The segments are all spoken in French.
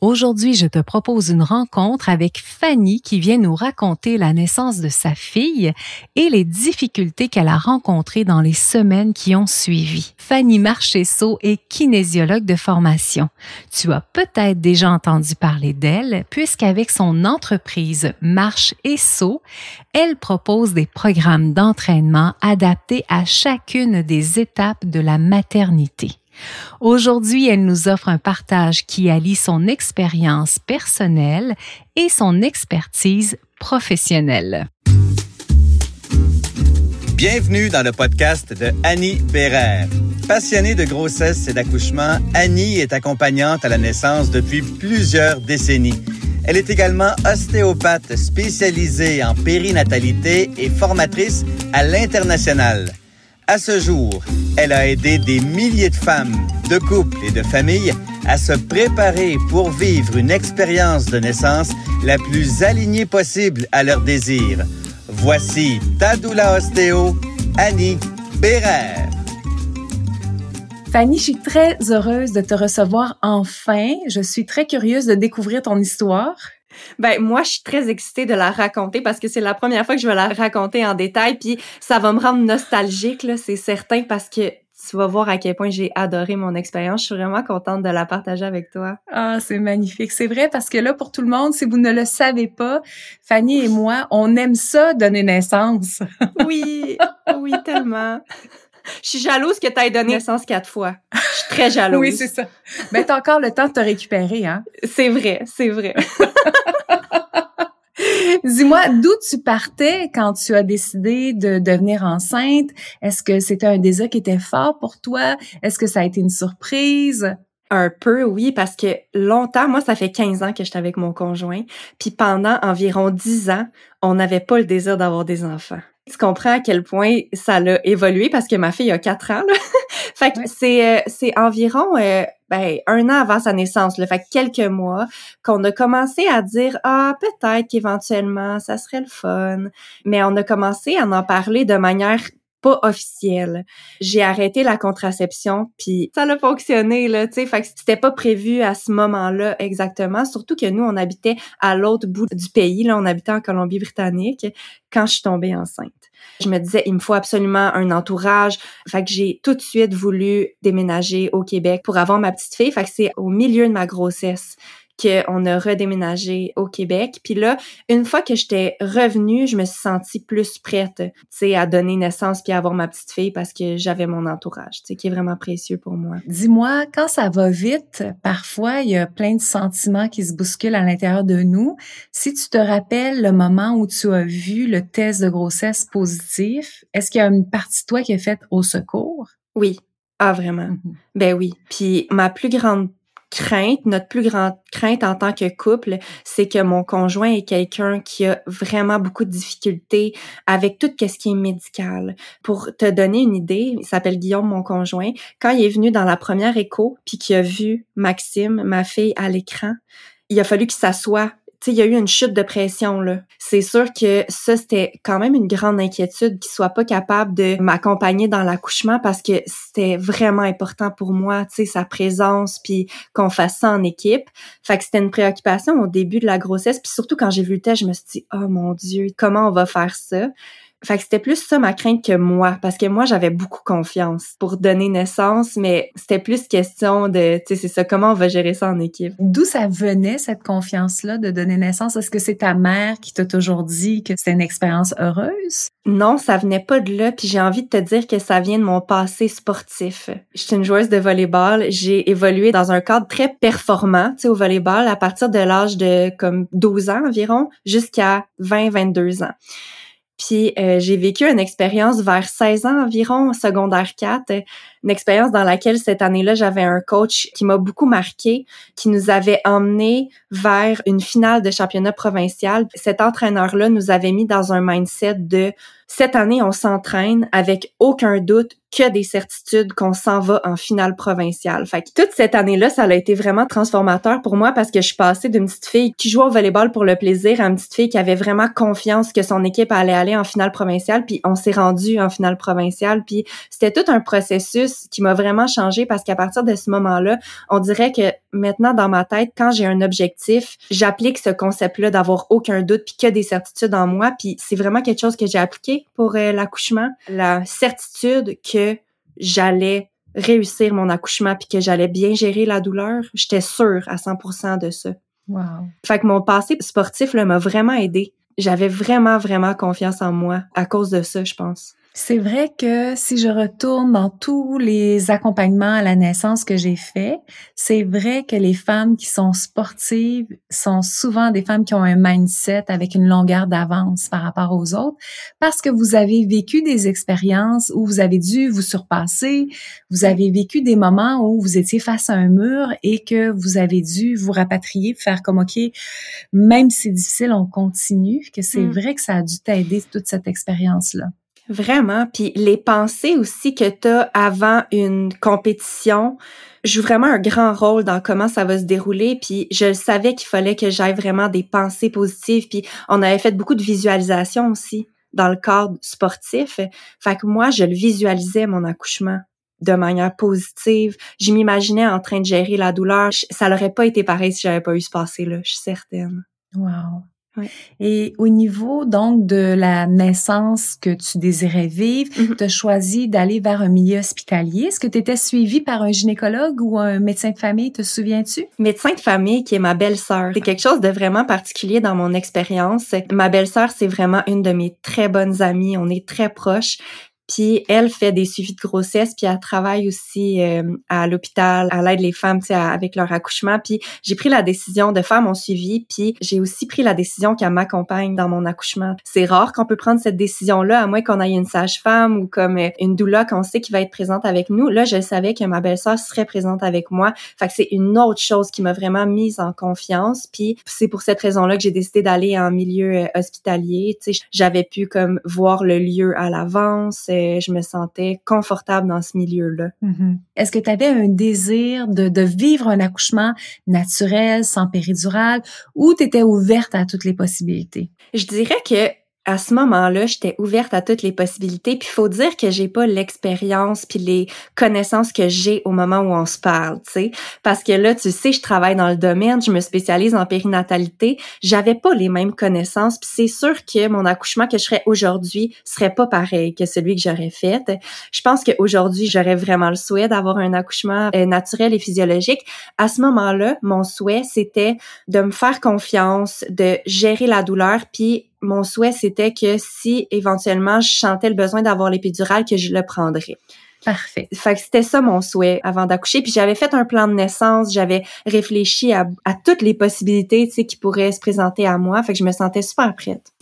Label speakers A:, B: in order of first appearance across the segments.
A: Aujourd'hui, je te propose une rencontre avec Fanny qui vient nous raconter la naissance de sa fille et les difficultés qu'elle a rencontrées dans les semaines qui ont suivi. Fanny Marchesso est kinésiologue de formation. Tu as peut-être déjà entendu parler d'elle puisqu'avec son entreprise Marche et Saut, elle propose des programmes d'entraînement adaptés à chacune des étapes de la maternité. Aujourd'hui, elle nous offre un partage qui allie son expérience personnelle et son expertise professionnelle.
B: Bienvenue dans le podcast de Annie Bérère. Passionnée de grossesse et d'accouchement, Annie est accompagnante à la naissance depuis plusieurs décennies. Elle est également ostéopathe spécialisée en périnatalité et formatrice à l'international. À ce jour, elle a aidé des milliers de femmes, de couples et de familles à se préparer pour vivre une expérience de naissance la plus alignée possible à leurs désirs. Voici Tadoula Ostéo, Annie Bérère.
A: Fanny, je suis très heureuse de te recevoir enfin. Je suis très curieuse de découvrir ton histoire.
C: Ben moi, je suis très excitée de la raconter parce que c'est la première fois que je vais la raconter en détail, puis ça va me rendre nostalgique là, c'est certain parce que tu vas voir à quel point j'ai adoré mon expérience. Je suis vraiment contente de la partager avec toi.
A: Ah, c'est magnifique. C'est vrai parce que là, pour tout le monde, si vous ne le savez pas, Fanny et moi, on aime ça donner naissance.
C: oui, oui, tellement. Je suis jalouse que tu aies donné naissance quatre fois. Très jalouse.
A: oui, c'est ça. Mais t'as encore le temps de te récupérer, hein?
C: C'est vrai, c'est vrai.
A: Dis-moi, d'où tu partais quand tu as décidé de devenir enceinte? Est-ce que c'était un désir qui était fort pour toi? Est-ce que ça a été une surprise?
C: Un peu, oui, parce que longtemps, moi, ça fait 15 ans que j'étais avec mon conjoint, puis pendant environ 10 ans, on n'avait pas le désir d'avoir des enfants. Tu comprends à quel point ça l'a évolué parce que ma fille a 4 ans. Là. fait que c'est euh, c'est environ euh, ben, un an avant sa naissance, le fait quelques mois, qu'on a commencé à dire ah peut-être qu'éventuellement ça serait le fun, mais on a commencé à en parler de manière pas officielle. J'ai arrêté la contraception puis ça a fonctionné là, tu sais, fait que c'était pas prévu à ce moment-là exactement, surtout que nous on habitait à l'autre bout du pays là, on habitait en Colombie-Britannique quand je suis tombée enceinte. Je me disais, il me faut absolument un entourage. Fait que j'ai tout de suite voulu déménager au Québec pour avoir ma petite fille. Fait que c'est au milieu de ma grossesse qu'on a redéménagé au Québec. Puis là, une fois que j'étais revenue, je me suis sentie plus prête, tu sais, à donner naissance puis à avoir ma petite fille parce que j'avais mon entourage, tu sais, qui est vraiment précieux pour moi.
A: Dis-moi, quand ça va vite, parfois, il y a plein de sentiments qui se bousculent à l'intérieur de nous. Si tu te rappelles le moment où tu as vu le test de grossesse positif, est-ce qu'il y a une partie de toi qui est faite au secours?
C: Oui. Ah, vraiment. Mm-hmm. Ben oui. Puis ma plus grande crainte, notre plus grande crainte en tant que couple, c'est que mon conjoint est quelqu'un qui a vraiment beaucoup de difficultés avec tout ce qui est médical. Pour te donner une idée, il s'appelle Guillaume, mon conjoint. Quand il est venu dans la première écho, puis qu'il a vu Maxime, ma fille, à l'écran, il a fallu qu'il s'assoie il y a eu une chute de pression là. C'est sûr que ça c'était quand même une grande inquiétude qu'il soit pas capable de m'accompagner dans l'accouchement parce que c'était vraiment important pour moi, tu sais sa présence puis qu'on fasse ça en équipe. Fait que c'était une préoccupation au début de la grossesse puis surtout quand j'ai vu le test, je me suis dit "Oh mon dieu, comment on va faire ça fait que c'était plus ça ma crainte que moi, parce que moi, j'avais beaucoup confiance pour donner naissance, mais c'était plus question de, tu sais, c'est ça, comment on va gérer ça en équipe.
A: D'où ça venait, cette confiance-là de donner naissance? Est-ce que c'est ta mère qui t'a toujours dit que c'était une expérience heureuse?
C: Non, ça venait pas de là, puis j'ai envie de te dire que ça vient de mon passé sportif. Je suis une joueuse de volleyball, j'ai évolué dans un cadre très performant, tu sais, au volleyball à partir de l'âge de comme 12 ans environ jusqu'à 20-22 ans. Puis euh, j'ai vécu une expérience vers 16 ans environ, secondaire 4, une expérience dans laquelle cette année-là, j'avais un coach qui m'a beaucoup marqué, qui nous avait emmené vers une finale de championnat provincial. Cet entraîneur-là nous avait mis dans un mindset de cette année, on s'entraîne avec aucun doute que des certitudes qu'on s'en va en finale provinciale. Fait que toute cette année-là, ça a été vraiment transformateur pour moi parce que je suis passée d'une petite fille qui jouait au volleyball pour le plaisir à une petite fille qui avait vraiment confiance que son équipe allait aller en finale provinciale puis on s'est rendu en finale provinciale puis c'était tout un processus processus qui m'a vraiment changé parce qu'à partir de ce moment-là, on dirait que maintenant dans ma tête, quand j'ai un objectif, j'applique ce concept-là d'avoir aucun doute puis que des certitudes en moi. Puis c'est vraiment quelque chose que j'ai appliqué pour euh, l'accouchement, la certitude que j'allais réussir mon accouchement puis que j'allais bien gérer la douleur. J'étais sûre à 100% de ça.
A: Wow.
C: Fait que mon passé sportif m'a vraiment aidé. J'avais vraiment, vraiment confiance en moi à cause de ça, je pense.
A: C'est vrai que si je retourne dans tous les accompagnements à la naissance que j'ai faits, c'est vrai que les femmes qui sont sportives sont souvent des femmes qui ont un mindset avec une longueur d'avance par rapport aux autres parce que vous avez vécu des expériences où vous avez dû vous surpasser, vous avez vécu des moments où vous étiez face à un mur et que vous avez dû vous rapatrier, faire comme OK, même si c'est difficile, on continue, que c'est mm. vrai que ça a dû t'aider toute cette expérience-là.
C: Vraiment. Puis les pensées aussi que tu as avant une compétition jouent vraiment un grand rôle dans comment ça va se dérouler. Puis je savais qu'il fallait que j'aille vraiment des pensées positives. Puis on avait fait beaucoup de visualisation aussi dans le cadre sportif. Fait que moi, je le visualisais, mon accouchement de manière positive. Je m'imaginais en train de gérer la douleur. Ça n'aurait pas été pareil si j'avais pas eu ce passé-là, je suis certaine.
A: Wow. Et au niveau donc de la naissance que tu désirais vivre, mm-hmm. tu as choisi d'aller vers un milieu hospitalier. Est-ce que tu étais suivie par un gynécologue ou un médecin de famille, te souviens-tu?
C: Médecin de famille qui est ma belle-sœur. C'est quelque chose de vraiment particulier dans mon expérience. Ma belle-sœur, c'est vraiment une de mes très bonnes amies. On est très proches. Puis elle fait des suivis de grossesse, puis elle travaille aussi euh, à l'hôpital, à l'aide les femmes, sais, avec leur accouchement. Puis j'ai pris la décision de faire mon suivi, puis j'ai aussi pris la décision qu'elle m'accompagne dans mon accouchement. C'est rare qu'on peut prendre cette décision-là, à moins qu'on aille une sage-femme ou comme euh, une doula qu'on sait qui va être présente avec nous. Là, je savais que ma belle-sœur serait présente avec moi. Fait que c'est une autre chose qui m'a vraiment mise en confiance. Puis c'est pour cette raison-là que j'ai décidé d'aller en milieu euh, hospitalier. J'avais pu comme voir le lieu à l'avance je me sentais confortable dans ce milieu-là.
A: Mm-hmm. Est-ce que tu avais un désir de, de, vivre un accouchement naturel, sans péridurale, ou tu étais ouverte à toutes les possibilités?
C: Je dirais que à ce moment-là, j'étais ouverte à toutes les possibilités. Puis faut dire que j'ai pas l'expérience puis les connaissances que j'ai au moment où on se parle, tu sais. Parce que là, tu sais, je travaille dans le domaine, je me spécialise en périnatalité. J'avais pas les mêmes connaissances. Puis c'est sûr que mon accouchement que je ferais aujourd'hui serait pas pareil que celui que j'aurais fait. Je pense qu'aujourd'hui, j'aurais vraiment le souhait d'avoir un accouchement euh, naturel et physiologique. À ce moment-là, mon souhait, c'était de me faire confiance, de gérer la douleur, puis mon souhait, c'était que si éventuellement je sentais le besoin d'avoir l'épidurale, que je le prendrais.
A: Parfait.
C: Fait que c'était ça mon souhait avant d'accoucher. Puis j'avais fait un plan de naissance, j'avais réfléchi à, à toutes les possibilités, tu sais, qui pourraient se présenter à moi. Fait que je me sentais super prête.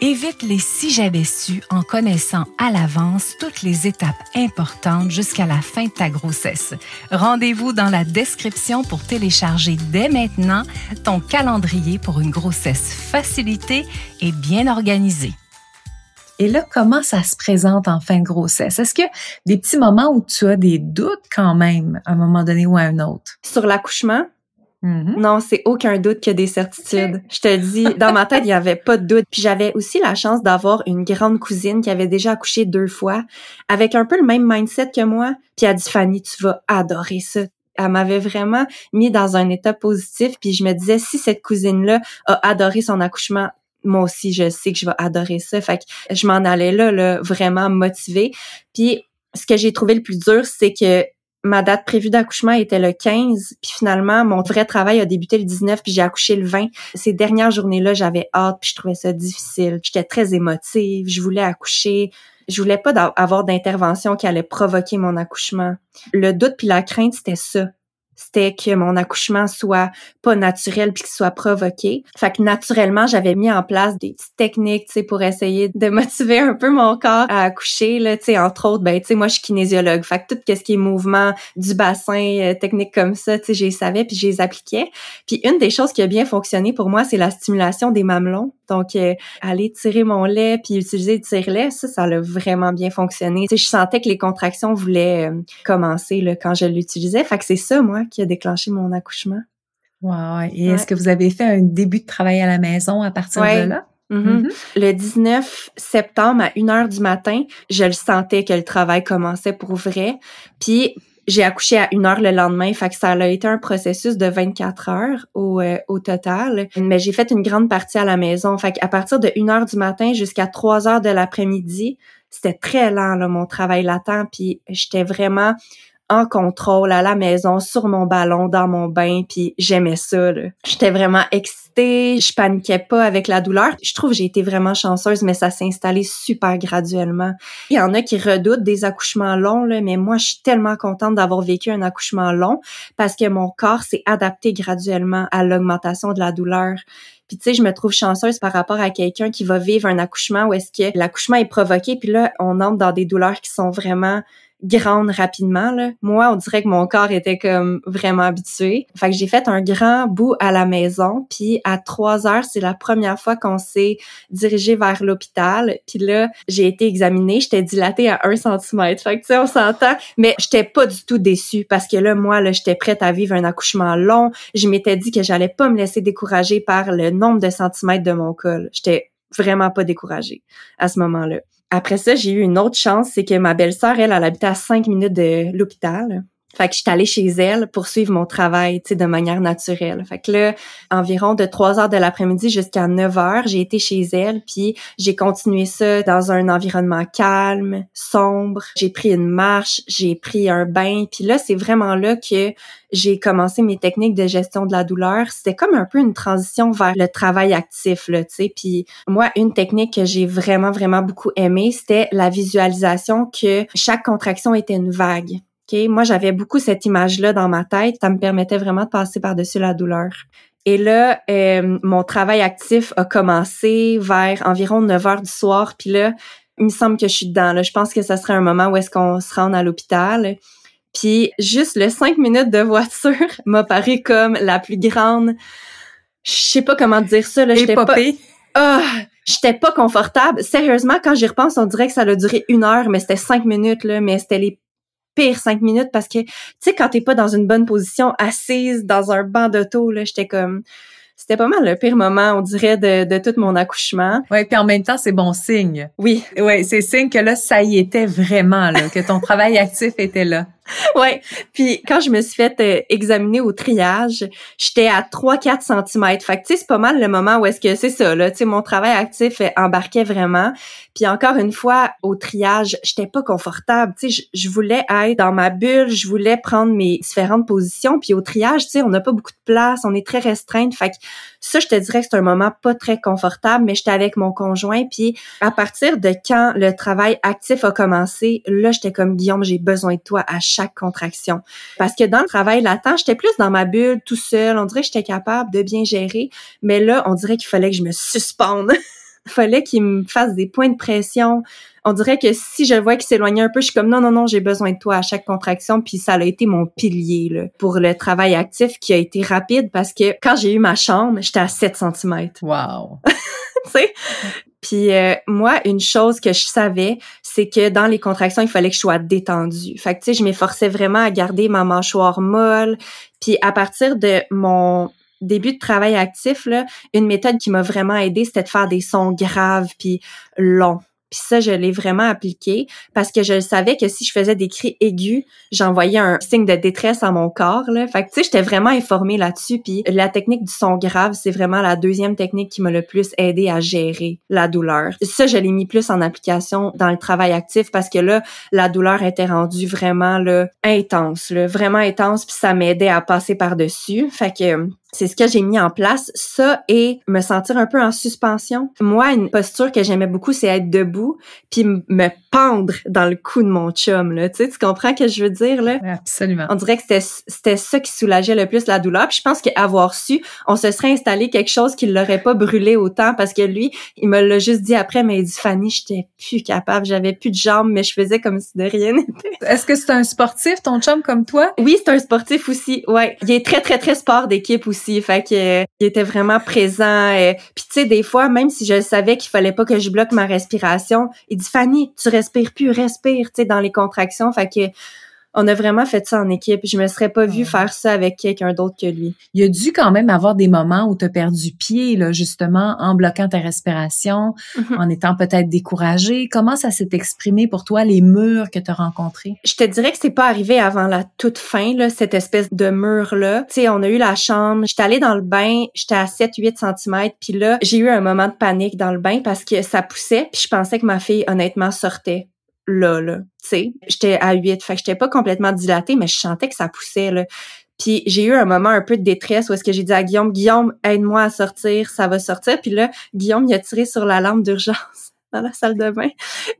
A: Évite les si j'avais su en connaissant à l'avance toutes les étapes importantes jusqu'à la fin de ta grossesse. Rendez-vous dans la description pour télécharger dès maintenant ton calendrier pour une grossesse facilitée et bien organisée. Et là, comment ça se présente en fin de grossesse? Est-ce que des petits moments où tu as des doutes quand même à un moment donné ou à un autre?
C: Sur l'accouchement,
A: Mm-hmm.
C: Non, c'est aucun doute que des certitudes. Je te dis, dans ma tête, il y avait pas de doute. Puis j'avais aussi la chance d'avoir une grande cousine qui avait déjà accouché deux fois, avec un peu le même mindset que moi. Puis elle a dit, Fanny, tu vas adorer ça. Elle m'avait vraiment mis dans un état positif. Puis je me disais, si cette cousine-là a adoré son accouchement, moi aussi, je sais que je vais adorer ça. Fait que je m'en allais là, là, vraiment motivée. Puis ce que j'ai trouvé le plus dur, c'est que ma date prévue d'accouchement était le 15, puis finalement, mon vrai travail a débuté le 19, puis j'ai accouché le 20. Ces dernières journées-là, j'avais hâte, puis je trouvais ça difficile. J'étais très émotive, je voulais accoucher. Je voulais pas avoir d'intervention qui allait provoquer mon accouchement. Le doute puis la crainte, c'était ça c'était que mon accouchement soit pas naturel puis qu'il soit provoqué. Fait que naturellement, j'avais mis en place des petites techniques, tu sais, pour essayer de motiver un peu mon corps à accoucher, là, tu sais, entre autres, ben, tu sais, moi, je suis kinésiologue. Fait que tout ce qui est mouvement du bassin, euh, techniques comme ça, tu sais, je savais puis je appliquais. Puis une des choses qui a bien fonctionné pour moi, c'est la stimulation des mamelons. Donc, euh, aller tirer mon lait puis utiliser le tire-lait, ça, ça a vraiment bien fonctionné. Tu sais, je sentais que les contractions voulaient euh, commencer là, quand je l'utilisais. Fait que c'est ça, moi, qui a déclenché mon accouchement.
A: Wow. Et est-ce que vous avez fait un début de travail à la maison à partir de là?
C: Mm-hmm. Mm-hmm. Le 19 septembre à 1 heure du matin, je le sentais que le travail commençait pour vrai. Puis j'ai accouché à une heure le lendemain, fait que ça a été un processus de 24 heures au, euh, au total. Mais j'ai fait une grande partie à la maison, fait qu'à partir de 1 heure du matin jusqu'à 3 heures de l'après-midi, c'était très lent là, mon travail latent, puis j'étais vraiment en contrôle à la maison, sur mon ballon, dans mon bain, puis j'aimais ça. J'étais vraiment excitée, je paniquais pas avec la douleur. Je trouve que j'ai été vraiment chanceuse, mais ça s'est installé super graduellement. Il y en a qui redoutent des accouchements longs, mais moi, je suis tellement contente d'avoir vécu un accouchement long parce que mon corps s'est adapté graduellement à l'augmentation de la douleur. Puis tu sais, je me trouve chanceuse par rapport à quelqu'un qui va vivre un accouchement où est-ce que l'accouchement est provoqué, puis là, on entre dans des douleurs qui sont vraiment grande rapidement. Là. Moi, on dirait que mon corps était comme vraiment habitué. Fait que j'ai fait un grand bout à la maison. Puis à trois heures, c'est la première fois qu'on s'est dirigé vers l'hôpital. Puis là, j'ai été examinée. J'étais dilatée à un centimètre. Fait que tu sais, on s'entend. Mais j'étais pas du tout déçue parce que là, moi, là, j'étais prête à vivre un accouchement long. Je m'étais dit que j'allais pas me laisser décourager par le nombre de centimètres de mon col. J'étais vraiment pas découragée à ce moment-là. Après ça, j'ai eu une autre chance, c'est que ma belle-sœur, elle, elle habitait à cinq minutes de l'hôpital. Fait que j'étais allée chez elle pour suivre mon travail, tu sais, de manière naturelle. Fait que là, environ de 3 heures de l'après-midi jusqu'à 9 heures, j'ai été chez elle, puis j'ai continué ça dans un environnement calme, sombre. J'ai pris une marche, j'ai pris un bain, puis là, c'est vraiment là que j'ai commencé mes techniques de gestion de la douleur. C'était comme un peu une transition vers le travail actif, là, tu sais. Puis moi, une technique que j'ai vraiment, vraiment beaucoup aimée, c'était la visualisation que chaque contraction était une vague. Moi, j'avais beaucoup cette image-là dans ma tête. Ça me permettait vraiment de passer par-dessus la douleur. Et là, euh, mon travail actif a commencé vers environ 9 heures du soir. Puis là, il me semble que je suis dedans. Là. Je pense que ça serait un moment où est-ce qu'on se rend à l'hôpital. Puis juste le 5 minutes de voiture m'a paru comme la plus grande... Je sais pas comment dire ça. Là. J'étais pas... Ah, j'étais pas confortable. Sérieusement, quand j'y repense, on dirait que ça a duré une heure, mais c'était cinq minutes, là, mais c'était les pire cinq minutes parce que, tu sais, quand t'es pas dans une bonne position, assise dans un banc d'auto, là, j'étais comme, c'était pas mal le pire moment, on dirait, de, de tout mon accouchement.
A: Ouais, puis en même temps, c'est bon signe.
C: Oui.
A: Ouais, c'est signe que là, ça y était vraiment, là, que ton travail actif était là.
C: ouais. Puis quand je me suis fait euh, examiner au triage, j'étais à 3-4 cm. Fait que tu sais, c'est pas mal le moment où est-ce que c'est ça, là. Tu sais, mon travail actif euh, embarquait vraiment. Puis encore une fois, au triage, j'étais pas confortable. Tu sais, je voulais être dans ma bulle, je voulais prendre mes différentes positions. Puis au triage, tu sais, on n'a pas beaucoup de place, on est très restreinte. Fait ça, je te dirais que c'est un moment pas très confortable, mais j'étais avec mon conjoint. Puis à partir de quand le travail actif a commencé, là, j'étais comme Guillaume, j'ai besoin de toi à chaque contraction. Parce que dans le travail latent, j'étais plus dans ma bulle, tout seul. On dirait que j'étais capable de bien gérer. Mais là, on dirait qu'il fallait que je me suspende. Il fallait qu'il me fasse des points de pression. On dirait que si je vois qu'il s'éloignait un peu, je suis comme non, non, non, j'ai besoin de toi à chaque contraction. Puis ça a été mon pilier là, pour le travail actif qui a été rapide parce que quand j'ai eu ma chambre, j'étais à 7 cm.
A: Wow!
C: tu sais? Puis euh, moi, une chose que je savais, c'est que dans les contractions, il fallait que je sois détendue. Fait que tu sais, je m'efforçais vraiment à garder ma mâchoire molle. Puis à partir de mon début de travail actif, là, une méthode qui m'a vraiment aidé, c'était de faire des sons graves puis longs. Puis ça, je l'ai vraiment appliqué parce que je savais que si je faisais des cris aigus, j'envoyais un signe de détresse à mon corps. Là. Fait que tu sais, j'étais vraiment informée là-dessus. Puis la technique du son grave, c'est vraiment la deuxième technique qui m'a le plus aidé à gérer la douleur. Ça, je l'ai mis plus en application dans le travail actif parce que là, la douleur était rendue vraiment là, intense, là, vraiment intense. Puis ça m'aidait à passer par-dessus. Fait que c'est ce que j'ai mis en place, ça et me sentir un peu en suspension. Moi, une posture que j'aimais beaucoup, c'est être debout puis me pendre dans le cou de mon chum là, tu sais, tu comprends ce que je veux dire là?
A: Absolument.
C: On dirait que c'était c'était ça qui soulageait le plus la douleur. Puis je pense qu'avoir su, on se serait installé quelque chose qui l'aurait pas brûlé autant parce que lui, il me l'a juste dit après mais il dit Fanny, j'étais plus capable, j'avais plus de jambes mais je faisais comme si de rien n'était.
A: Est-ce que c'est un sportif ton chum comme toi?
C: Oui, c'est un sportif aussi. Ouais, il est très très très sport d'équipe aussi fait que il était vraiment présent. Et, puis tu sais, des fois, même si je savais qu'il fallait pas que je bloque ma respiration, il dit Fanny, tu respires plus, respire, tu sais, dans les contractions. Fait On a vraiment fait ça en équipe. Je me serais pas vue faire ça avec quelqu'un d'autre que lui.
A: Il y a dû quand même avoir des moments où tu as perdu pied, là, justement, en bloquant ta respiration,
C: Mhm.
A: en étant peut-être découragé. Comment ça s'est exprimé pour toi, les murs que tu as rencontrés?
C: Je te dirais que c'est pas arrivé avant la toute fin, là, cette espèce de mur-là. Tu sais, on a eu la chambre, j'étais allée dans le bain, j'étais à 7-8 cm, puis là, j'ai eu un moment de panique dans le bain parce que ça poussait, puis je pensais que ma fille, honnêtement, sortait là, là, tu sais. J'étais à 8, fait que j'étais pas complètement dilatée, mais je sentais que ça poussait, là. Puis j'ai eu un moment un peu de détresse où est-ce que j'ai dit à Guillaume, Guillaume, aide-moi à sortir, ça va sortir. Puis là, Guillaume, il a tiré sur la lampe d'urgence dans la salle de bain.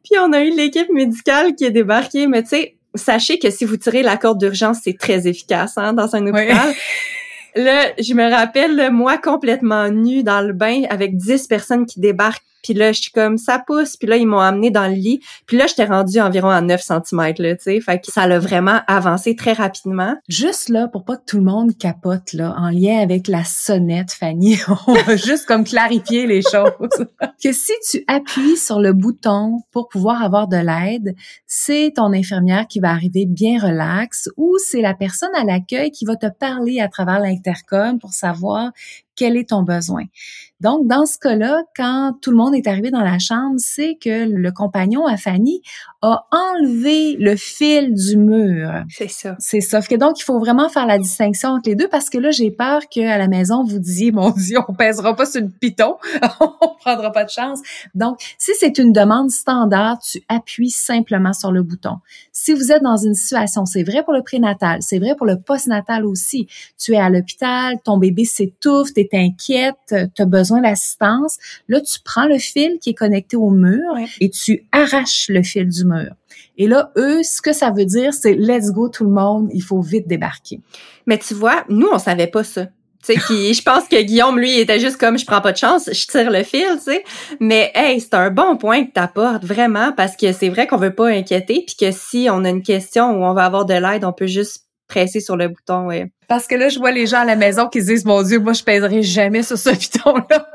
C: Puis on a eu l'équipe médicale qui est débarquée. Mais tu sais, sachez que si vous tirez la corde d'urgence, c'est très efficace hein, dans un hôpital. Là, je me rappelle, moi complètement nue dans le bain avec 10 personnes qui débarquent. Puis là, je suis comme, ça pousse. Puis là, ils m'ont amené dans le lit. Puis là, j'étais rendue environ à 9 cm, là, tu sais. Fait que ça l'a vraiment avancé très rapidement.
A: Juste là, pour pas que tout le monde capote, là, en lien avec la sonnette, Fanny, on va juste comme clarifier les choses. que si tu appuies sur le bouton pour pouvoir avoir de l'aide, c'est ton infirmière qui va arriver bien relax ou c'est la personne à l'accueil qui va te parler à travers l'intercom pour savoir quel est ton besoin. Donc, dans ce cas-là, quand tout le monde est arrivé dans la chambre, c'est que le compagnon à Fanny a enlevé le fil du mur.
C: C'est ça.
A: C'est ça. Fait que donc, il faut vraiment faire la distinction entre les deux parce que là, j'ai peur qu'à la maison, vous disiez, mon Dieu, on pèsera pas sur le piton, on prendra pas de chance. Donc, si c'est une demande standard, tu appuies simplement sur le bouton. Si vous êtes dans une situation, c'est vrai pour le prénatal, c'est vrai pour le postnatal aussi. Tu es à l'hôpital, ton bébé s'étouffe, t'es inquiète, t'as besoin d'assistance. Là, tu prends le fil qui est connecté au mur
C: Ouais.
A: et tu arraches le fil du mur. Et là, eux, ce que ça veut dire, c'est let's go tout le monde, il faut vite débarquer.
C: Mais tu vois, nous, on savait pas ça. Tu sais, puis je pense que Guillaume, lui, était juste comme, je prends pas de chance, je tire le fil, tu sais. Mais, hey, c'est un bon point que t'apportes, vraiment, parce que c'est vrai qu'on veut pas inquiéter, puis que si on a une question où on va avoir de l'aide, on peut juste presser sur le bouton, ouais.
A: Parce que là, je vois les gens à la maison qui se disent, mon Dieu, moi, je pèserai jamais sur ce piton-là.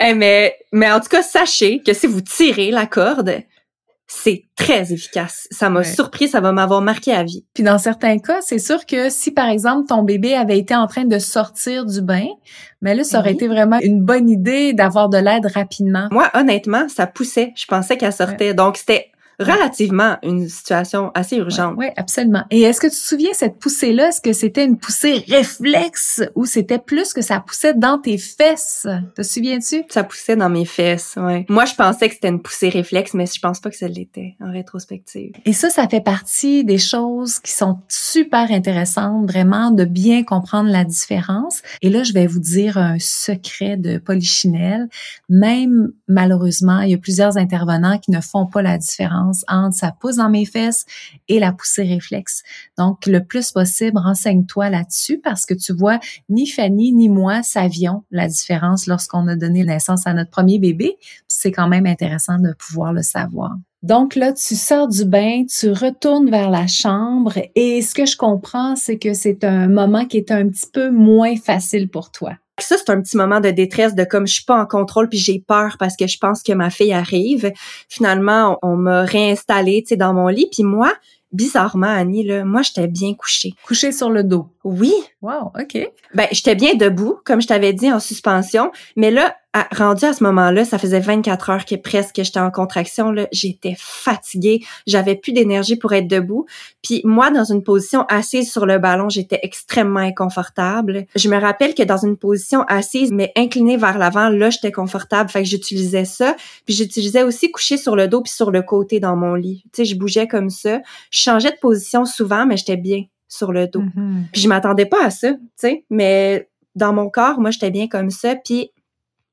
C: Hey, mais, mais en tout cas, sachez que si vous tirez la corde, c'est très efficace. Ça m'a
A: Ouais.
C: surpris, ça va m'avoir marqué à vie.
A: Puis dans certains cas, c'est sûr que si, par exemple, ton bébé avait été en train de sortir du bain, mais là, ça aurait
C: Oui.
A: été vraiment une bonne idée d'avoir de l'aide rapidement.
C: Moi, honnêtement, ça poussait. Je pensais qu'elle sortait. Donc, c'était relativement une situation assez urgente.
A: Oui, absolument. Et est-ce que tu te souviens cette poussée-là? Est-ce que c'était une poussée réflexe ou c'était plus que ça poussait dans tes fesses? Te souviens-tu?
C: Ça poussait dans mes fesses, ouais. Moi, je pensais que c'était une poussée réflexe, mais je pense pas que ça l'était en rétrospective.
A: Et ça, ça fait partie des choses qui sont super intéressantes, vraiment, de bien comprendre la différence. Et là, je vais vous dire un secret de Polichinelle. Même, malheureusement, il y a plusieurs intervenants qui ne font pas la différence entre ça pousse dans mes fesses et la poussée réflexe. Donc, le plus possible, renseigne-toi là-dessus parce que tu vois, ni Fanny ni moi savions la différence lorsqu'on a donné naissance à notre premier bébé. C'est quand même intéressant de pouvoir le savoir. Donc là, tu sors du bain, tu retournes vers la chambre et ce que je comprends, c'est que c'est un moment qui est un petit peu moins facile pour toi.
C: Ça, c'est un petit moment de détresse de comme je suis pas en contrôle puis j'ai peur parce que je pense que ma fille arrive. Finalement, on, on m'a réinstallée, tu sais, dans mon lit. Puis moi, bizarrement, Annie, là, moi, j'étais bien couchée.
A: Couché sur le dos.
C: Oui,
A: Wow, OK.
C: ben, j'étais bien debout, comme je t'avais dit, en suspension. Mais là, à, rendu à ce moment-là, ça faisait 24 heures que presque j'étais en contraction. Là, j'étais fatiguée, j'avais plus d'énergie pour être debout. Puis moi, dans une position assise sur le ballon, j'étais extrêmement inconfortable. Je me rappelle que dans une position assise, mais inclinée vers l'avant, là, j'étais confortable. Fait que j'utilisais ça. Puis j'utilisais aussi coucher sur le dos puis sur le côté dans mon lit. Tu sais, je bougeais comme ça. Je changeais de position souvent, mais j'étais bien sur le dos. Puis je m'attendais pas à ça, tu sais, mais dans mon corps, moi, j'étais bien comme ça. Puis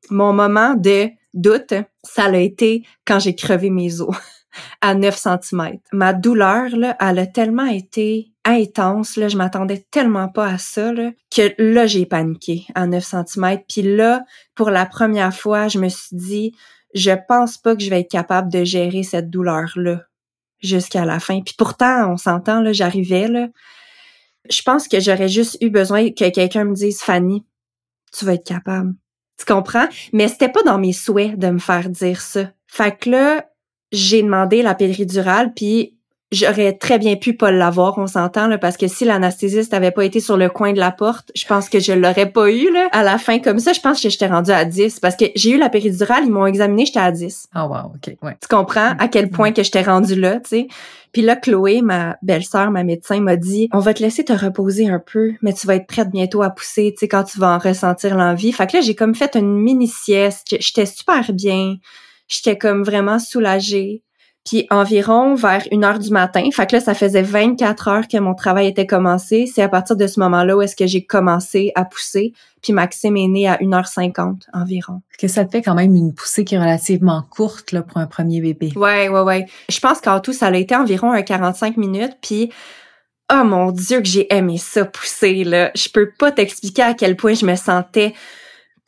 C: mon moment de doute, ça l'a été quand j'ai crevé mes os à 9 cm. Ma douleur, là, elle a tellement été intense, là, je m'attendais tellement pas à ça, là, que là, j'ai paniqué à 9 cm. Puis là, pour la première fois, je me suis dit, je pense pas que je vais être capable de gérer cette douleur-là jusqu'à la fin. Puis pourtant, on s'entend, là, j'arrivais, là, je pense que j'aurais juste eu besoin que quelqu'un me dise Fanny, tu vas être capable. Tu comprends? Mais c'était pas dans mes souhaits de me faire dire ça. Fait que là, j'ai demandé la péridurale, puis j'aurais très bien pu pas l'avoir, on s'entend là, parce que si l'anesthésiste avait pas été sur le coin de la porte, je pense que je l'aurais pas eu là. À la fin comme ça, je pense que j'étais rendue à 10 parce que j'ai eu la péridurale, ils m'ont examiné, j'étais à 10.
A: Ah oh, wow, OK, ouais.
C: Tu comprends à quel point que j'étais rendue là, tu sais? Puis là Chloé, ma belle-sœur, ma médecin m'a dit "On va te laisser te reposer un peu, mais tu vas être prête bientôt à pousser, tu sais quand tu vas en ressentir l'envie." Fait que là, j'ai comme fait une mini sieste, j'étais super bien. J'étais comme vraiment soulagée. Puis environ vers une heure du matin, fait que là, ça faisait 24 heures que mon travail était commencé. C'est à partir de ce moment-là où est-ce que j'ai commencé à pousser. Puis Maxime est né à 1h50 environ.
A: Que ça te fait quand même une poussée qui est relativement courte là, pour un premier bébé.
C: Ouais, ouais, ouais. Je pense qu'en tout, ça a été environ un 45 minutes. Puis oh mon Dieu que j'ai aimé ça pousser là. Je peux pas t'expliquer à quel point je me sentais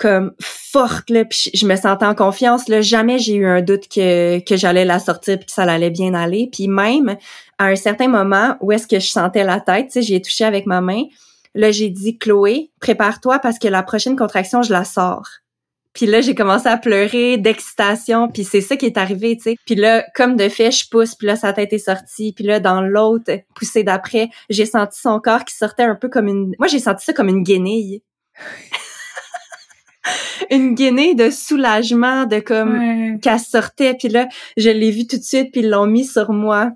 C: comme forte là, puis je me sentais en confiance là, jamais j'ai eu un doute que que j'allais la sortir puis que ça allait bien aller, puis même à un certain moment où est-ce que je sentais la tête, tu sais, j'ai touché avec ma main, là j'ai dit Chloé, prépare-toi parce que la prochaine contraction je la sors. Puis là, j'ai commencé à pleurer d'excitation, puis c'est ça qui est arrivé, tu sais. Puis là, comme de fait, je pousse, puis là, sa tête est sortie. Puis là, dans l'autre poussée d'après, j'ai senti son corps qui sortait un peu comme une... Moi, j'ai senti ça comme une guenille. une guinée de soulagement, de comme qu'elle sortait. Puis là, je l'ai vue tout de suite, puis ils l'ont mis sur moi.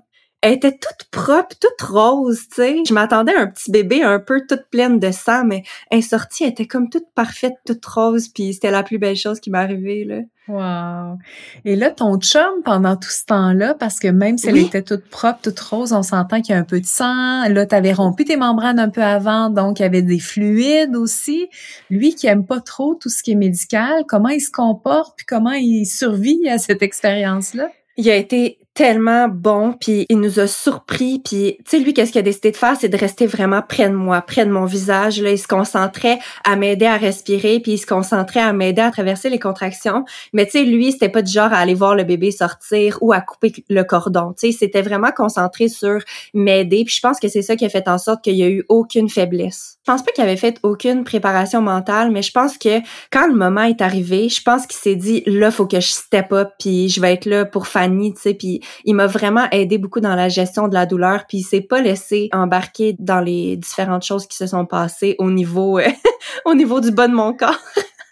C: Elle était toute propre, toute rose, tu sais. Je m'attendais à un petit bébé un peu toute pleine de sang, mais elle est sortie, elle était comme toute parfaite, toute rose, puis c'était la plus belle chose qui m'est arrivée, là.
A: Wow. Et là, ton chum, pendant tout ce temps-là, parce que même si elle était toute propre, toute rose, on s'entend qu'il y a un peu de sang. Là, t'avais rompu tes membranes un peu avant, donc il y avait des fluides aussi. Lui qui aime pas trop tout ce qui est médical, comment il se comporte, puis comment il survit à cette expérience-là?
C: Il a été tellement bon, puis il nous a surpris, puis tu sais lui qu'est-ce qu'il a décidé de faire, c'est de rester vraiment près de moi, près de mon visage là, il se concentrait à m'aider à respirer, puis il se concentrait à m'aider à traverser les contractions, mais tu sais lui c'était pas du genre à aller voir le bébé sortir ou à couper le cordon, tu sais. C'était vraiment concentré sur m'aider, puis je pense que c'est ça qui a fait en sorte qu'il y a eu aucune faiblesse. Je pense pas qu'il avait fait aucune préparation mentale, mais je pense que quand le moment est arrivé, je pense qu'il s'est dit là faut que je step up puis je vais être là pour Fanny, tu sais, puis il m'a vraiment aidé beaucoup dans la gestion de la douleur, puis il s'est pas laissé embarquer dans les différentes choses qui se sont passées au niveau au niveau du bas de mon corps.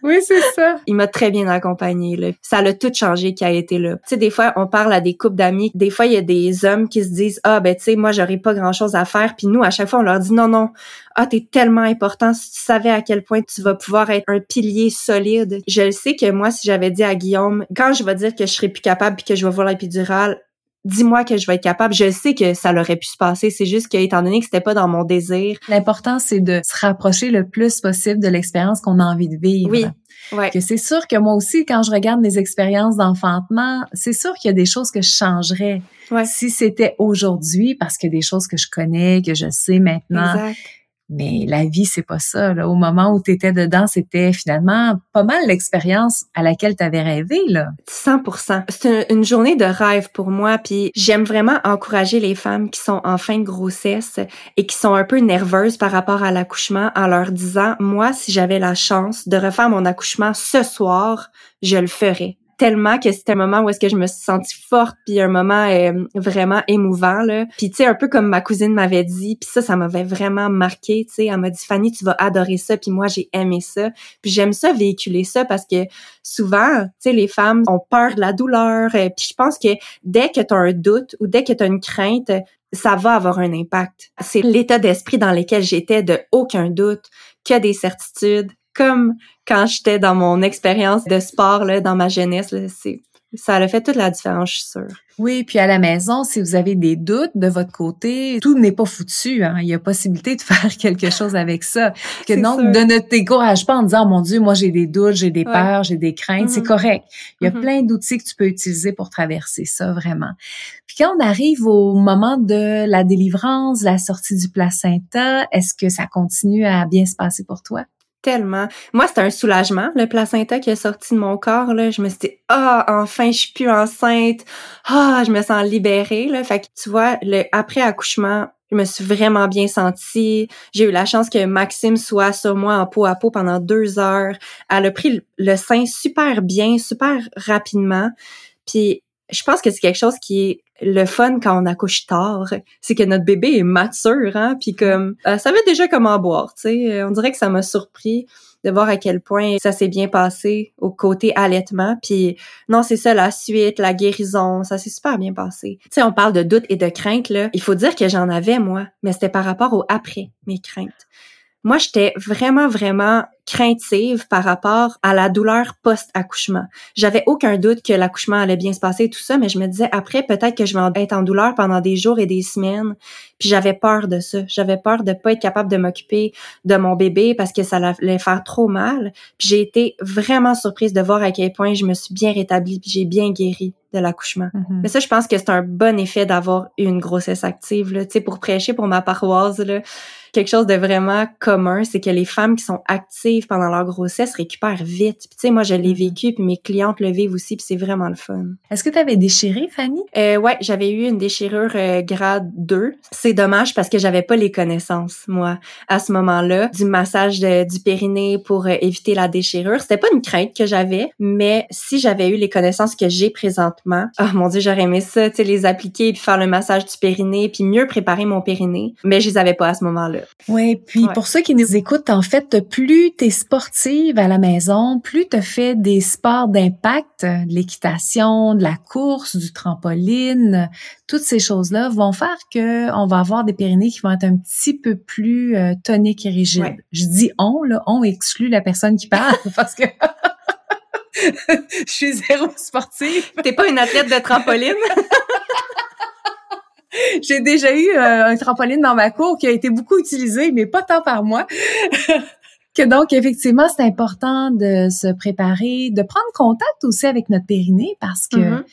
A: Oui, c'est ça.
C: Il m'a très bien accompagné. Là. Ça l'a tout changé qui a été là. Tu sais, des fois, on parle à des couples d'amis. Des fois, il y a des hommes qui se disent ah ben tu sais, moi j'aurais pas grand chose à faire. Puis nous, à chaque fois, on leur dit non non. Ah t'es tellement important. Si tu savais à quel point tu vas pouvoir être un pilier solide. Je sais que moi, si j'avais dit à Guillaume, quand je vais dire que je serais plus capable puis que je vais voir l'épidurale, dis-moi que je vais être capable. Je sais que ça l'aurait pu se passer. C'est juste que, étant donné que c'était pas dans mon désir.
A: L'important, c'est de se rapprocher le plus possible de l'expérience qu'on a envie de vivre.
C: Oui. Ouais.
A: Que c'est sûr que moi aussi, quand je regarde mes expériences d'enfantement, c'est sûr qu'il y a des choses que je changerais.
C: Ouais.
A: Si c'était aujourd'hui, parce que des choses que je connais, que je sais maintenant.
C: Exact.
A: Mais la vie, c'est pas ça. Là. Au moment où tu dedans, c'était finalement pas mal l'expérience à laquelle tu avais rêvé. Là.
C: 100 C'est une, journée de rêve pour moi. Puis j'aime vraiment encourager les femmes qui sont en fin de grossesse et qui sont un peu nerveuses par rapport à l'accouchement en leur disant, moi, si j'avais la chance de refaire mon accouchement ce soir, je le ferais tellement que c'était un moment où est-ce que je me suis sentie forte puis un moment euh, vraiment émouvant là. Puis tu sais un peu comme ma cousine m'avait dit puis ça ça m'avait vraiment marqué tu sais. Elle m'a dit Fanny tu vas adorer ça puis moi j'ai aimé ça. Puis j'aime ça véhiculer ça parce que souvent tu sais les femmes ont peur de la douleur euh, puis je pense que dès que tu as un doute ou dès que tu as une crainte ça va avoir un impact. C'est l'état d'esprit dans lequel j'étais de aucun doute, que des certitudes, comme quand j'étais dans mon expérience de sport là, dans ma jeunesse. Là, c'est ça a fait toute la différence, je suis sûre.
A: Oui, puis à la maison, si vous avez des doutes de votre côté, tout n'est pas foutu. Hein. Il y a possibilité de faire quelque chose avec ça. Que non, sûr. de ne décourage pas en disant, oh, mon Dieu, moi j'ai des doutes, j'ai des peurs, j'ai des craintes. C'est mm-hmm. correct. Il y a mm-hmm. plein d'outils que tu peux utiliser pour traverser ça, vraiment. Puis quand on arrive au moment de la délivrance, la sortie du placenta, est-ce que ça continue à bien se passer pour toi?
C: Tellement. Moi, c'était un soulagement, le placenta qui est sorti de mon corps. Là. Je me suis dit, ah, enfin, je suis plus enceinte. Ah, je me sens libérée. Là. Fait que, tu vois, le après accouchement, je me suis vraiment bien sentie. J'ai eu la chance que Maxime soit sur moi en peau à peau pendant deux heures. Elle a pris le sein super bien, super rapidement. Puis je pense que c'est quelque chose qui est le fun quand on accouche tard, c'est que notre bébé est mature, hein, puis comme ça savait déjà comment boire, tu sais. On dirait que ça m'a surpris de voir à quel point ça s'est bien passé au côté allaitement. Puis non, c'est ça, la suite, la guérison, ça s'est super bien passé. Tu sais, on parle de doute et de crainte, là. Il faut dire que j'en avais, moi, mais c'était par rapport au après, mes craintes. Moi, j'étais vraiment, vraiment craintive par rapport à la douleur post-accouchement. J'avais aucun doute que l'accouchement allait bien se passer et tout ça, mais je me disais après peut-être que je vais être en douleur pendant des jours et des semaines. Puis j'avais peur de ça. J'avais peur de pas être capable de m'occuper de mon bébé parce que ça allait faire trop mal. Puis j'ai été vraiment surprise de voir à quel point je me suis bien rétablie puis j'ai bien guéri de l'accouchement. Mm-hmm. Mais ça, je pense que c'est un bon effet d'avoir une grossesse active. Là. Tu sais, pour prêcher pour ma paroisse, là, quelque chose de vraiment commun, c'est que les femmes qui sont actives pendant leur grossesse récupèrent vite. Puis, tu sais, moi, je l'ai mm-hmm. vécu, puis mes clientes le vivent aussi, puis c'est vraiment le fun.
A: Est-ce que tu avais déchiré, Fanny?
C: Euh, ouais, j'avais eu une déchirure euh, grade 2. C'est dommage parce que j'avais pas les connaissances, moi, à ce moment-là, du massage du périnée pour euh, éviter la déchirure. C'était pas une crainte que j'avais, mais si j'avais eu les connaissances que j'ai présentement, oh mon dieu, j'aurais aimé ça, tu sais, les appliquer, puis faire le massage du périnée, puis mieux préparer mon périnée, mais je les avais pas à ce moment-là.
A: Oui, puis pour ceux qui nous écoutent, en fait, plus tu es sportive à la maison, plus tu fais des sports d'impact, de l'équitation, de la course, du trampoline, toutes ces choses-là vont faire que on va avoir des périnées qui vont être un petit peu plus euh, toniques et rigides. Je dis on, là, on exclut la personne qui parle parce que je suis zéro sportive.
C: T'es pas une athlète de trampoline?
A: J'ai déjà eu euh, un trampoline dans ma cour qui a été beaucoup utilisé, mais pas tant par moi. Que donc, effectivement, c'est important de se préparer, de prendre contact aussi avec notre périnée parce que mm-hmm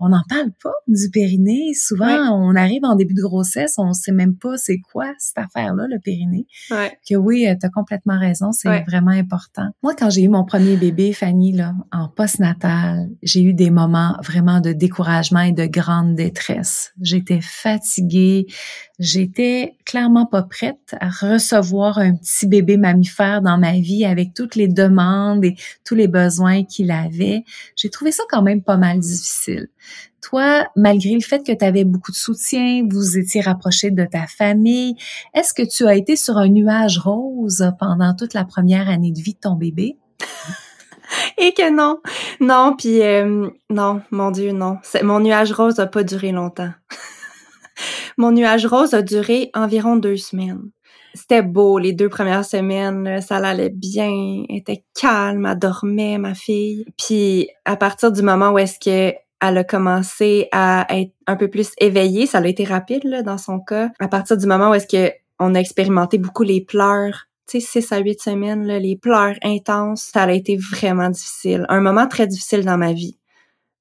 A: on n'en parle pas du périnée. Souvent, on arrive en début de grossesse, on sait même pas c'est quoi cette affaire-là, le périnée. Que oui, tu as complètement raison, c'est vraiment important. Moi, quand j'ai eu mon premier bébé, Fanny, là, en postnatal, j'ai eu des moments vraiment de découragement et de grande détresse. J'étais fatiguée, j'étais clairement pas prête à recevoir un petit bébé mammifère dans ma vie avec toutes les demandes et tous les besoins qu'il avait. J'ai trouvé ça quand même pas mal difficile. Toi, malgré le fait que tu avais beaucoup de soutien, vous étiez rapproché de ta famille, est-ce que tu as été sur un nuage rose pendant toute la première année de vie de ton bébé?
C: Et que non, non, puis euh, non, mon Dieu, non. Mon nuage rose n'a pas duré longtemps. mon nuage rose a duré environ deux semaines. C'était beau les deux premières semaines, ça allait bien, était calme, elle dormait ma fille. Puis à partir du moment où est-ce que elle a commencé à être un peu plus éveillée. Ça a été rapide là, dans son cas. À partir du moment où est-ce que on a expérimenté beaucoup les pleurs, tu sais, 6 à 8 semaines, les pleurs intenses, ça a été vraiment difficile. Un moment très difficile dans ma vie.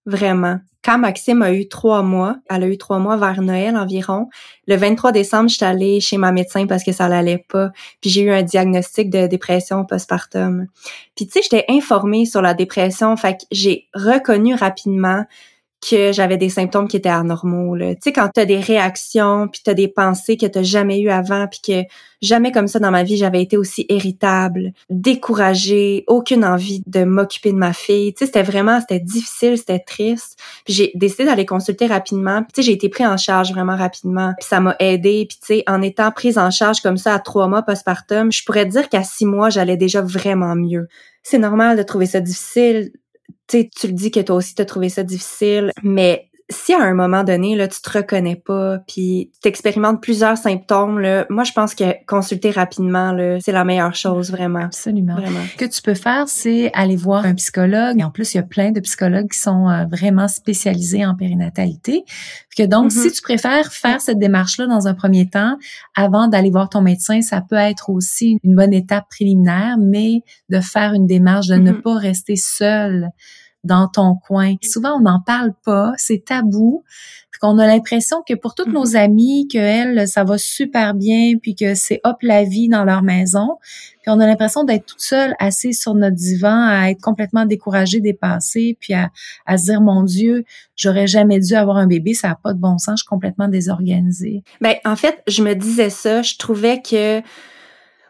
C: Vraiment. Quand Maxime a eu trois mois, elle a eu trois mois vers Noël environ, le 23 décembre, j'étais allée chez ma médecin parce que ça l'allait pas. Puis j'ai eu un diagnostic de dépression postpartum. Puis tu sais, j'étais informée sur la dépression, fait que j'ai reconnu rapidement que j'avais des symptômes qui étaient anormaux. Tu sais, quand tu as des réactions, puis tu as des pensées que tu jamais eu avant, puis que jamais comme ça dans ma vie, j'avais été aussi irritable, découragée, aucune envie de m'occuper de ma fille. Tu sais, c'était vraiment, c'était difficile, c'était triste. Puis j'ai décidé d'aller consulter rapidement. tu sais, j'ai été prise en charge vraiment rapidement. Puis ça m'a aidé. Puis tu sais, en étant prise en charge comme ça à trois mois postpartum, je pourrais dire qu'à six mois, j'allais déjà vraiment mieux. C'est normal de trouver ça difficile tu tu le dis que toi aussi t'as trouvé ça difficile, mais si à un moment donné là tu te reconnais pas puis tu expérimentes plusieurs symptômes là, moi je pense que consulter rapidement là, c'est la meilleure chose vraiment.
A: Absolument. Vraiment. Ce que tu peux faire c'est aller voir un psychologue. Et en plus il y a plein de psychologues qui sont euh, vraiment spécialisés en périnatalité. Que donc mm-hmm. si tu préfères faire cette démarche là dans un premier temps avant d'aller voir ton médecin, ça peut être aussi une bonne étape préliminaire mais de faire une démarche de ne mm-hmm. pas rester seul dans ton coin. Souvent, on n'en parle pas, c'est tabou. qu'on a l'impression que pour toutes nos mm-hmm. amies, que elles, ça va super bien, puis que c'est hop la vie dans leur maison. Puis on a l'impression d'être toute seule, assise sur notre divan, à être complètement découragée, dépassée, puis à, à se dire mon Dieu, j'aurais jamais dû avoir un bébé, ça n'a pas de bon sens, je suis complètement désorganisée.
C: Ben en fait, je me disais ça, je trouvais que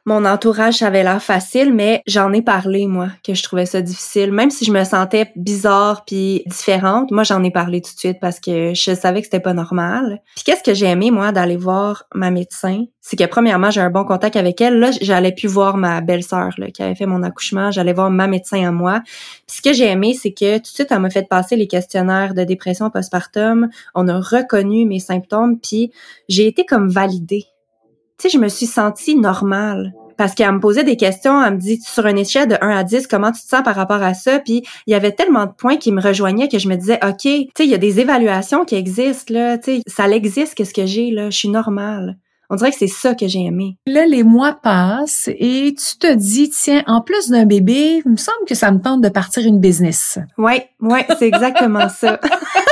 C: mon entourage avait l'air facile, mais j'en ai parlé, moi, que je trouvais ça difficile. Même si je me sentais bizarre puis différente, moi, j'en ai parlé tout de suite parce que je savais que c'était pas normal. Puis qu'est-ce que j'ai aimé, moi, d'aller voir ma médecin? C'est que premièrement, j'ai un bon contact avec elle. Là, j'allais plus voir ma belle-sœur qui avait fait mon accouchement. J'allais voir ma médecin à moi. Puis ce que j'ai aimé, c'est que tout de suite, elle m'a fait passer les questionnaires de dépression postpartum. On a reconnu mes symptômes, puis j'ai été comme validée tu sais, je me suis sentie normale parce qu'elle me posait des questions, elle me dit sur une échelle de 1 à 10, comment tu te sens par rapport à ça? Puis il y avait tellement de points qui me rejoignaient que je me disais OK, tu sais, il y a des évaluations qui existent là, tu sais, ça existe qu'est-ce que j'ai là, je suis normale. On dirait que c'est ça que j'ai aimé.
A: Là, les mois passent et tu te dis, tiens, en plus d'un bébé, il me semble que ça me tente de partir une business.
C: Ouais, ouais, c'est exactement ça.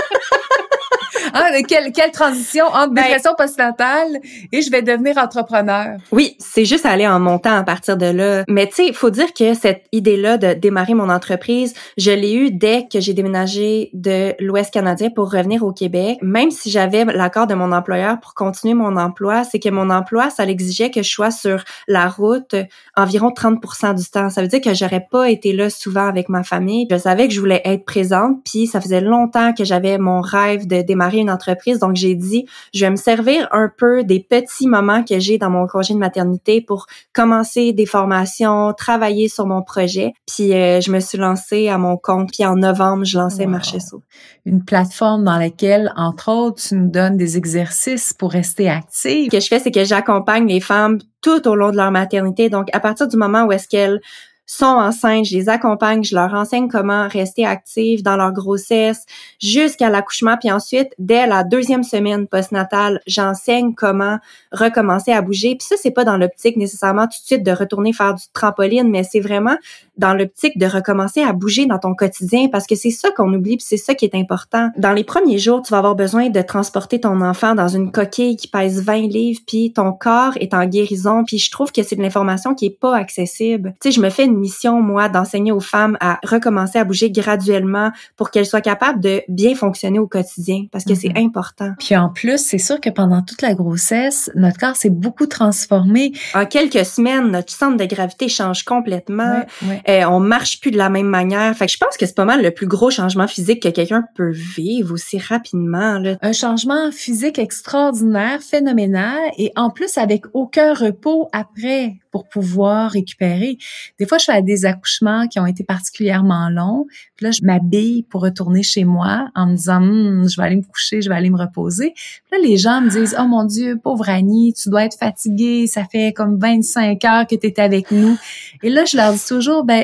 A: Ah, quelle, quelle transition entre ben, dépression postnatale et je vais devenir entrepreneur.
C: Oui, c'est juste aller en montant à partir de là. Mais tu sais, il faut dire que cette idée-là de démarrer mon entreprise, je l'ai eue dès que j'ai déménagé de l'Ouest canadien pour revenir au Québec. Même si j'avais l'accord de mon employeur pour continuer mon emploi, c'est que mon emploi, ça l'exigeait que je sois sur la route environ 30 du temps. Ça veut dire que j'aurais pas été là souvent avec ma famille. Je savais que je voulais être présente, puis ça faisait longtemps que j'avais mon rêve de démarrer une entreprise. Donc, j'ai dit, je vais me servir un peu des petits moments que j'ai dans mon congé de maternité pour commencer des formations, travailler sur mon projet. Puis, euh, je me suis lancée à mon compte. Puis, en novembre, je lançais wow. Marchesso.
A: Une plateforme dans laquelle, entre autres, tu nous donnes des exercices pour rester active.
C: Ce que je fais, c'est que j'accompagne les femmes tout au long de leur maternité. Donc, à partir du moment où est-ce qu'elles sont enceintes, je les accompagne, je leur enseigne comment rester actives dans leur grossesse jusqu'à l'accouchement. Puis ensuite, dès la deuxième semaine postnatale, j'enseigne comment recommencer à bouger. Puis ça, c'est pas dans l'optique nécessairement tout de suite de retourner faire du trampoline, mais c'est vraiment dans l'optique de recommencer à bouger dans ton quotidien parce que c'est ça qu'on oublie, c'est ça qui est important. Dans les premiers jours, tu vas avoir besoin de transporter ton enfant dans une coquille qui pèse 20 livres, puis ton corps est en guérison, puis je trouve que c'est de l'information qui est pas accessible. Tu sais, je me fais une mission, moi, d'enseigner aux femmes à recommencer à bouger graduellement pour qu'elles soient capables de bien fonctionner au quotidien, parce que c'est mm-hmm. important.
A: Puis en plus, c'est sûr que pendant toute la grossesse, notre corps s'est beaucoup transformé.
C: En quelques semaines, notre centre de gravité change complètement. Euh, on marche plus de la même manière. Fait que je pense que c'est pas mal le plus gros changement physique que quelqu'un peut vivre aussi rapidement. Là.
A: Un changement physique extraordinaire, phénoménal, et en plus avec aucun repos après pour pouvoir récupérer. Des fois, je fais des accouchements qui ont été particulièrement longs. Puis là, je m'habille pour retourner chez moi en me disant, hm, je vais aller me coucher, je vais aller me reposer. Puis là, les gens me disent, oh mon Dieu, pauvre Annie, tu dois être fatiguée. Ça fait comme 25 heures que tu es avec nous. Et là, je leur dis toujours, ben,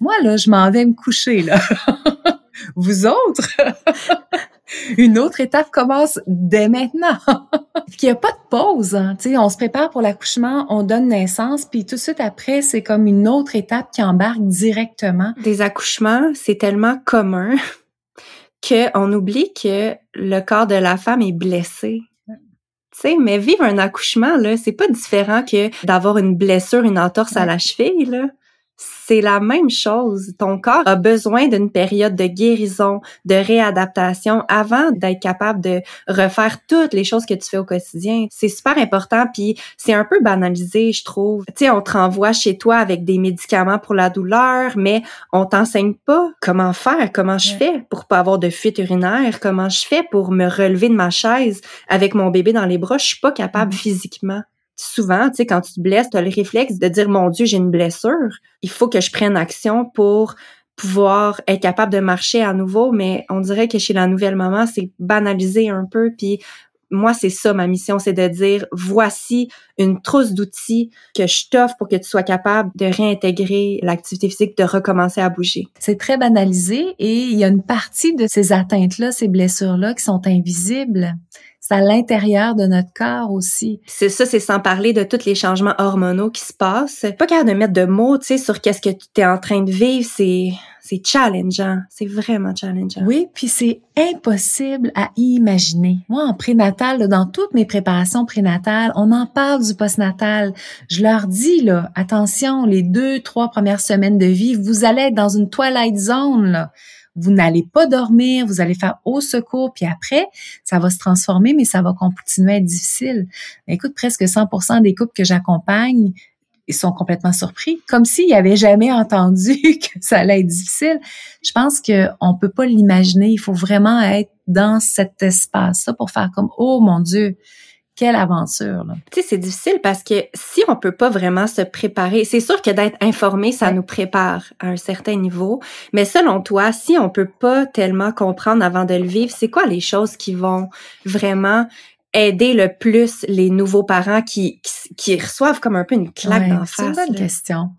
A: moi, là, je m'en vais me coucher, là. Vous autres? une autre étape commence dès maintenant. Il n'y a pas de pause. Hein. on se prépare pour l'accouchement, on donne naissance, puis tout de suite après, c'est comme une autre étape qui embarque directement.
C: Des accouchements, c'est tellement commun qu'on oublie que le corps de la femme est blessé. sais, mais vivre un accouchement, là, c'est pas différent que d'avoir une blessure, une entorse à la cheville, là c'est la même chose. Ton corps a besoin d'une période de guérison, de réadaptation avant d'être capable de refaire toutes les choses que tu fais au quotidien. C'est super important puis c'est un peu banalisé, je trouve. Tu sais, on te renvoie chez toi avec des médicaments pour la douleur, mais on t'enseigne pas comment faire, comment je fais pour pas avoir de fuite urinaire, comment je fais pour me relever de ma chaise avec mon bébé dans les bras, je suis pas capable mm-hmm. physiquement souvent, tu sais, quand tu te blesses, tu as le réflexe de dire, mon Dieu, j'ai une blessure. Il faut que je prenne action pour pouvoir être capable de marcher à nouveau. Mais on dirait que chez la nouvelle maman, c'est banalisé un peu. Puis moi, c'est ça ma mission, c'est de dire, voici une trousse d'outils que je t'offre pour que tu sois capable de réintégrer l'activité physique, de recommencer à bouger.
A: C'est très banalisé et il y a une partie de ces atteintes-là, ces blessures-là qui sont invisibles à l'intérieur de notre corps aussi.
C: C'est ça, c'est sans parler de tous les changements hormonaux qui se passent. Pas capable de mettre de mots, tu sais, sur qu'est-ce que tu es en train de vivre, c'est c'est challengeant, c'est vraiment challengeant.
A: Oui, puis c'est impossible à imaginer. Moi, en prénatal, dans toutes mes préparations prénatales, on en parle du postnatal. Je leur dis là, attention, les deux, trois premières semaines de vie, vous allez être dans une twilight zone là vous n'allez pas dormir, vous allez faire au secours, puis après, ça va se transformer, mais ça va continuer à être difficile. Écoute, presque 100% des couples que j'accompagne
D: ils sont complètement surpris, comme s'ils n'avaient jamais entendu que ça allait être difficile. Je pense qu'on peut pas l'imaginer. Il faut vraiment être dans cet espace-là pour faire comme, oh mon Dieu, quelle aventure.
C: Tu sais, c'est difficile parce que si on peut pas vraiment se préparer, c'est sûr que d'être informé, ça nous prépare à un certain niveau. Mais selon toi, si on peut pas tellement comprendre avant de le vivre, c'est quoi les choses qui vont vraiment aider le plus les nouveaux parents qui, qui, reçoivent comme un peu une claque dans
D: C'est une bonne question.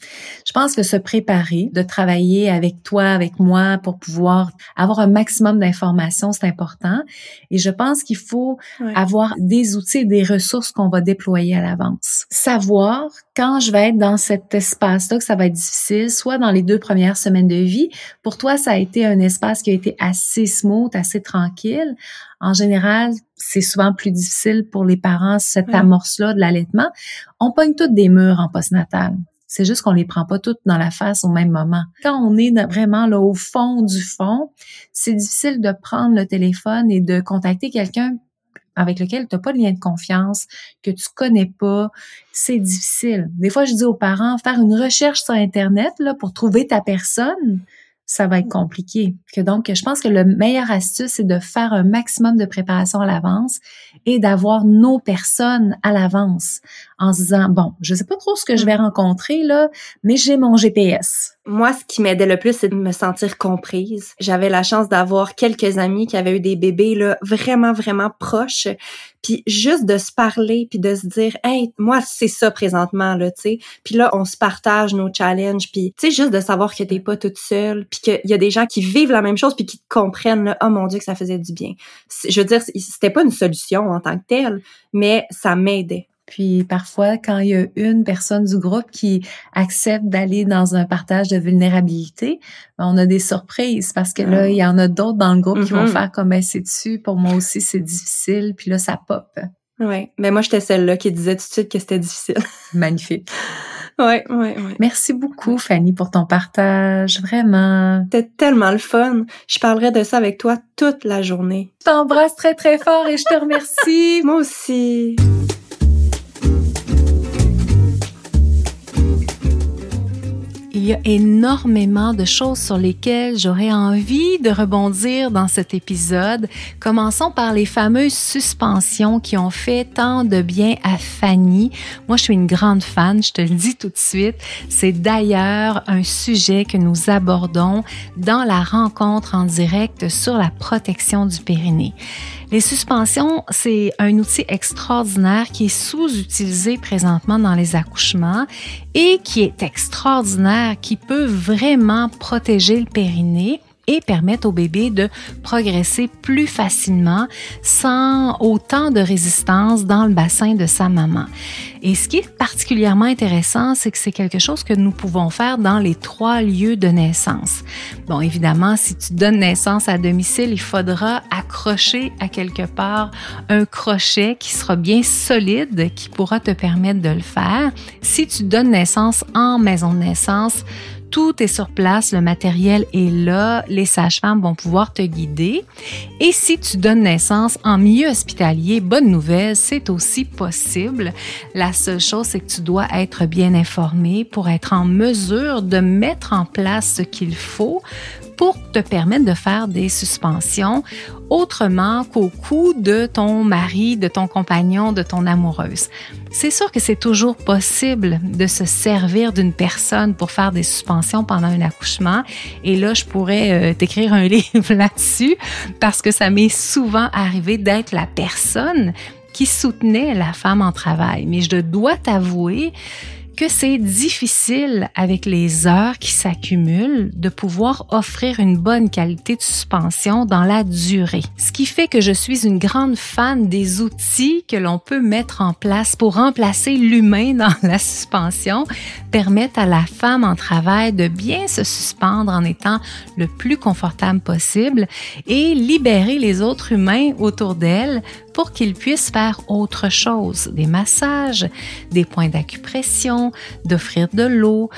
D: Je pense que se préparer, de travailler avec toi, avec moi pour pouvoir avoir un maximum d'informations, c'est important. Et je pense qu'il faut avoir des outils et des ressources qu'on va déployer à l'avance. Savoir quand je vais être dans cet espace-là que ça va être difficile, soit dans les deux premières semaines de vie. Pour toi, ça a été un espace qui a été assez smooth, assez tranquille. En général, c'est souvent plus difficile pour les parents, cette amorce-là de l'allaitement. On pogne toutes des murs en postnatal. C'est juste qu'on les prend pas toutes dans la face au même moment. Quand on est vraiment là au fond du fond, c'est difficile de prendre le téléphone et de contacter quelqu'un avec lequel tu n'as pas de lien de confiance, que tu connais pas, c'est difficile. Des fois, je dis aux parents, faire une recherche sur Internet là, pour trouver ta personne, ça va être compliqué. Que donc, je pense que le meilleur astuce, c'est de faire un maximum de préparation à l'avance et d'avoir nos personnes à l'avance en se disant, bon, je sais pas trop ce que je vais rencontrer, là, mais j'ai mon GPS.
C: Moi, ce qui m'aidait le plus, c'est de me sentir comprise. J'avais la chance d'avoir quelques amis qui avaient eu des bébés, là, vraiment, vraiment proches. Puis juste de se parler, puis de se dire, hey, moi, c'est ça présentement, là, tu sais. Puis là, on se partage nos challenges, puis tu sais, juste de savoir que t'es pas toute seule, puis qu'il y a des gens qui vivent la même chose, puis qui te comprennent, là, oh mon Dieu, que ça faisait du bien. Je veux dire, c'était pas une solution en tant que telle, mais ça m'aidait.
D: Puis parfois, quand il y a une personne du groupe qui accepte d'aller dans un partage de vulnérabilité, ben, on a des surprises parce que là, ah. il y en a d'autres dans le groupe qui vont mm-hmm. faire comme ben, c'est dessus, pour moi aussi c'est difficile, puis là ça pop.
C: Oui, mais moi j'étais celle-là qui disait tout de suite que c'était difficile.
D: Magnifique.
C: Oui, oui, oui.
D: Merci beaucoup, Fanny, pour ton partage. Vraiment.
C: C'était tellement le fun. Je parlerai de ça avec toi toute la journée.
D: Je t'embrasse très, très fort et je te remercie.
C: Moi aussi.
D: Il y a énormément de choses sur lesquelles j'aurais envie de rebondir dans cet épisode. Commençons par les fameuses suspensions qui ont fait tant de bien à Fanny. Moi, je suis une grande fan, je te le dis tout de suite. C'est d'ailleurs un sujet que nous abordons dans la rencontre en direct sur la protection du périnée. Les suspensions, c'est un outil extraordinaire qui est sous-utilisé présentement dans les accouchements et qui est extraordinaire, qui peut vraiment protéger le périnée et permettre au bébé de progresser plus facilement sans autant de résistance dans le bassin de sa maman. Et ce qui est particulièrement intéressant, c'est que c'est quelque chose que nous pouvons faire dans les trois lieux de naissance. Bon, évidemment, si tu donnes naissance à domicile, il faudra accrocher à quelque part un crochet qui sera bien solide, qui pourra te permettre de le faire. Si tu donnes naissance en maison de naissance, tout est sur place, le matériel est là, les sages-femmes vont pouvoir te guider. Et si tu donnes naissance en milieu hospitalier, bonne nouvelle, c'est aussi possible. La seule chose, c'est que tu dois être bien informé pour être en mesure de mettre en place ce qu'il faut pour te permettre de faire des suspensions autrement qu'au cou de ton mari, de ton compagnon, de ton amoureuse. C'est sûr que c'est toujours possible de se servir d'une personne pour faire des suspensions pendant un accouchement. Et là, je pourrais euh, t'écrire un livre là-dessus parce que ça m'est souvent arrivé d'être la personne qui soutenait la femme en travail. Mais je dois t'avouer que c'est difficile avec les heures qui s'accumulent de pouvoir offrir une bonne qualité de suspension dans la durée. Ce qui fait que je suis une grande fan des outils que l'on peut mettre en place pour remplacer l'humain dans la suspension, permettre à la femme en travail de bien se suspendre en étant le plus confortable possible et libérer les autres humains autour d'elle pour qu'ils puissent faire autre chose, des massages, des points d'acupression, d'offrir de l'eau,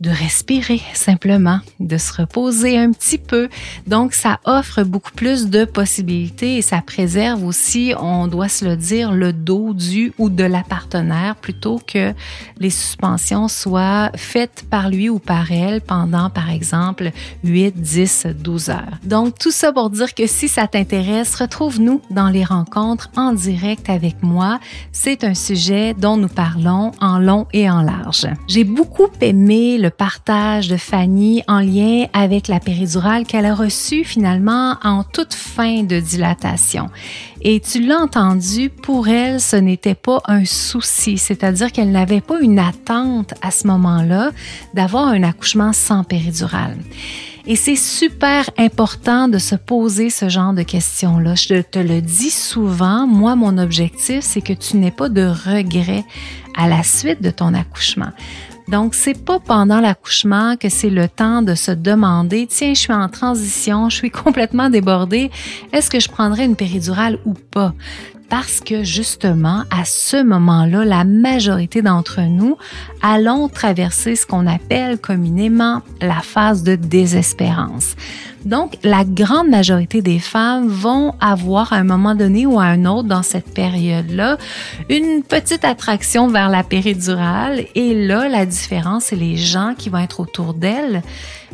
D: de respirer simplement, de se reposer un petit peu. Donc, ça offre beaucoup plus de possibilités et ça préserve aussi, on doit se le dire, le dos du ou de la partenaire plutôt que les suspensions soient faites par lui ou par elle pendant, par exemple, 8, 10, 12 heures. Donc, tout ça pour dire que si ça t'intéresse, retrouve-nous dans les rencontres en direct avec moi. C'est un sujet dont nous parlons en long et en large. J'ai beaucoup aimé le partage de Fanny en lien avec la péridurale qu'elle a reçue finalement en toute fin de dilatation. Et tu l'as entendu, pour elle, ce n'était pas un souci, c'est-à-dire qu'elle n'avait pas une attente à ce moment-là d'avoir un accouchement sans péridurale. Et c'est super important de se poser ce genre de questions-là. Je te le dis souvent, moi, mon objectif, c'est que tu n'aies pas de regrets à la suite de ton accouchement. Donc, c'est pas pendant l'accouchement que c'est le temps de se demander, tiens, je suis en transition, je suis complètement débordée, est-ce que je prendrais une péridurale ou pas? parce que justement, à ce moment-là, la majorité d'entre nous allons traverser ce qu'on appelle communément la phase de désespérance. Donc, la grande majorité des femmes vont avoir à un moment donné ou à un autre dans cette période-là une petite attraction vers la péridurale. Et là, la différence, c'est les gens qui vont être autour d'elle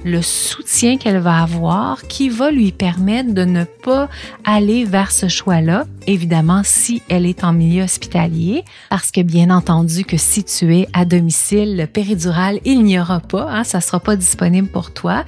D: le soutien qu'elle va avoir qui va lui permettre de ne pas aller vers ce choix-là, évidemment si elle est en milieu hospitalier, parce que bien entendu que si tu es à domicile, le péridurale, il n'y aura pas, hein, ça sera pas disponible pour toi.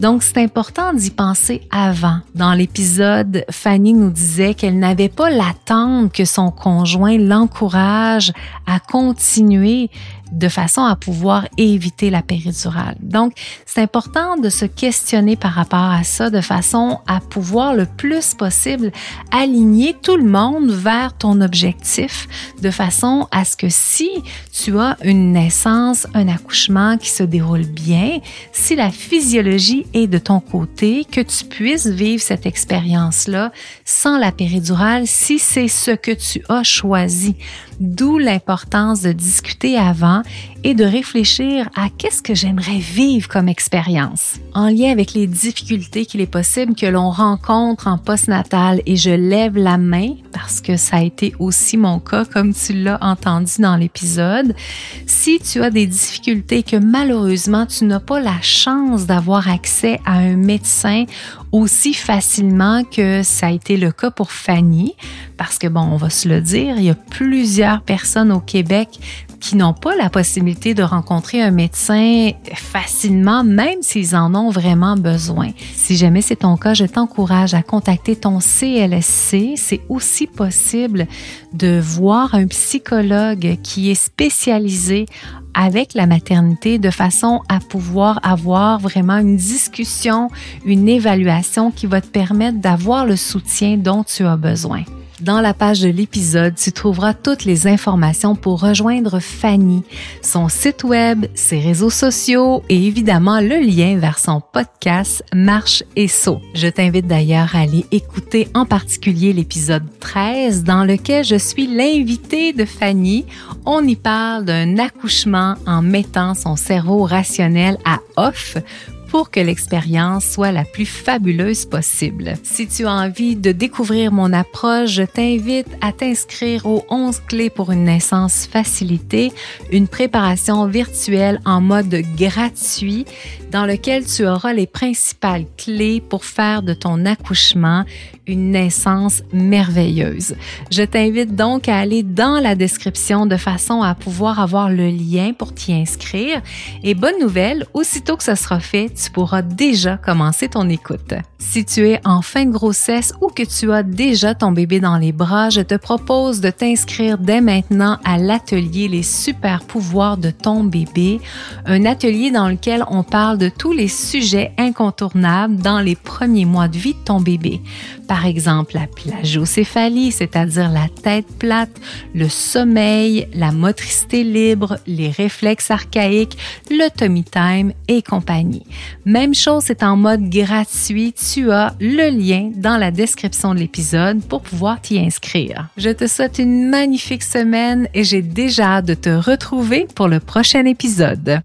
D: Donc c'est important d'y penser avant. Dans l'épisode, Fanny nous disait qu'elle n'avait pas l'attente que son conjoint l'encourage à continuer de façon à pouvoir éviter la péridurale. Donc, c'est important de se questionner par rapport à ça de façon à pouvoir le plus possible aligner tout le monde vers ton objectif de façon à ce que si tu as une naissance, un accouchement qui se déroule bien, si la physiologie est de ton côté, que tu puisses vivre cette expérience-là sans la péridurale si c'est ce que tu as choisi. D'où l'importance de discuter avant et de réfléchir à qu'est-ce que j'aimerais vivre comme expérience. En lien avec les difficultés qu'il est possible que l'on rencontre en postnatal et je lève la main parce que ça a été aussi mon cas comme tu l'as entendu dans l'épisode. Si tu as des difficultés que malheureusement tu n'as pas la chance d'avoir accès à un médecin aussi facilement que ça a été le cas pour Fanny, parce que bon, on va se le dire, il y a plusieurs personnes au Québec qui n'ont pas la possibilité de rencontrer un médecin facilement, même s'ils en ont vraiment besoin. Si jamais c'est ton cas, je t'encourage à contacter ton CLSC. C'est aussi possible de voir un psychologue qui est spécialisé avec la maternité de façon à pouvoir avoir vraiment une discussion, une évaluation qui va te permettre d'avoir le soutien dont tu as besoin. Dans la page de l'épisode, tu trouveras toutes les informations pour rejoindre Fanny, son site web, ses réseaux sociaux et évidemment le lien vers son podcast Marche et Saut. Je t'invite d'ailleurs à aller écouter en particulier l'épisode 13 dans lequel je suis l'invité de Fanny. On y parle d'un accouchement en mettant son cerveau rationnel à off pour que l'expérience soit la plus fabuleuse possible. Si tu as envie de découvrir mon approche, je t'invite à t'inscrire aux 11 clés pour une naissance facilitée, une préparation virtuelle en mode gratuit dans lequel tu auras les principales clés pour faire de ton accouchement une naissance merveilleuse. Je t'invite donc à aller dans la description de façon à pouvoir avoir le lien pour t'y inscrire. Et bonne nouvelle, aussitôt que ce sera fait, tu pourras déjà commencer ton écoute. Si tu es en fin de grossesse ou que tu as déjà ton bébé dans les bras, je te propose de t'inscrire dès maintenant à l'atelier Les super pouvoirs de ton bébé, un atelier dans lequel on parle de tous les sujets incontournables dans les premiers mois de vie de ton bébé. Par exemple, la plagiocéphalie, c'est-à-dire la tête plate, le sommeil, la motricité libre, les réflexes archaïques, le tummy time et compagnie. Même chose, c'est en mode gratuit. Tu as le lien dans la description de l'épisode pour pouvoir t'y inscrire. Je te souhaite une magnifique semaine et j'ai déjà hâte de te retrouver pour le prochain épisode.